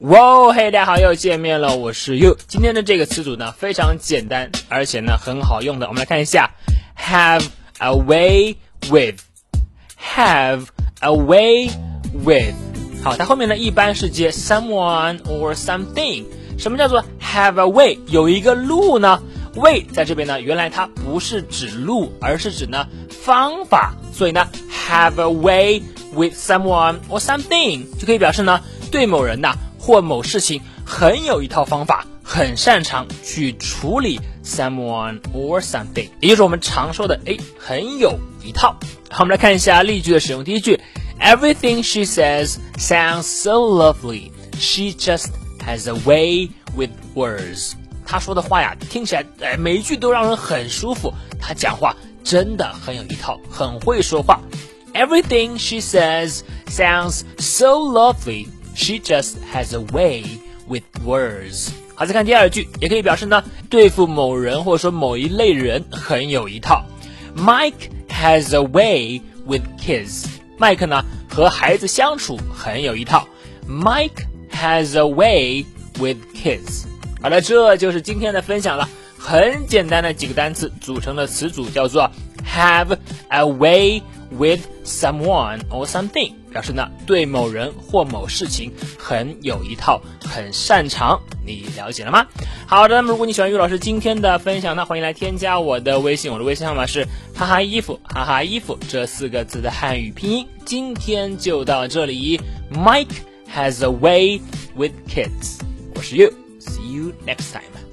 哇，嘿，大家好，又见面了，我是 you。今天的这个词组呢，非常简单，而且呢很好用的。我们来看一下，have a way with，have a way with。好，它后面呢一般是接 someone or something。什么叫做 have a way？有一个路呢？way 在这边呢，原来它不是指路，而是指呢方法。所以呢，have a way with someone or something 就可以表示呢对某人呐。或某事情很有一套方法，很擅长去处理 someone or something，也就是我们常说的哎，很有一套。好，我们来看一下例句的使用。第一句，Everything she says sounds so lovely. She just has a way with words. 她说的话呀，听起来哎，每一句都让人很舒服。她讲话真的很有一套，很会说话。Everything she says sounds so lovely. She just has a way with words。好，再看第二句，也可以表示呢，对付某人或者说某一类人很有一套。Mike has a way with kids。麦克呢和孩子相处很有一套。Mike has a way with kids。好了，这就是今天的分享了，很简单的几个单词组成的词组叫做 have a way。with someone or something， 表示呢对某人或某事情很有一套，很擅长。你了解了吗？好的，那么如果你喜欢于老师今天的分享，那欢迎来添加我的微信，我的微信号码是哈哈衣服哈哈衣服这四个字的汉语拼音。今天就到这里，Mike has a way with kids。我是 You，see you next time。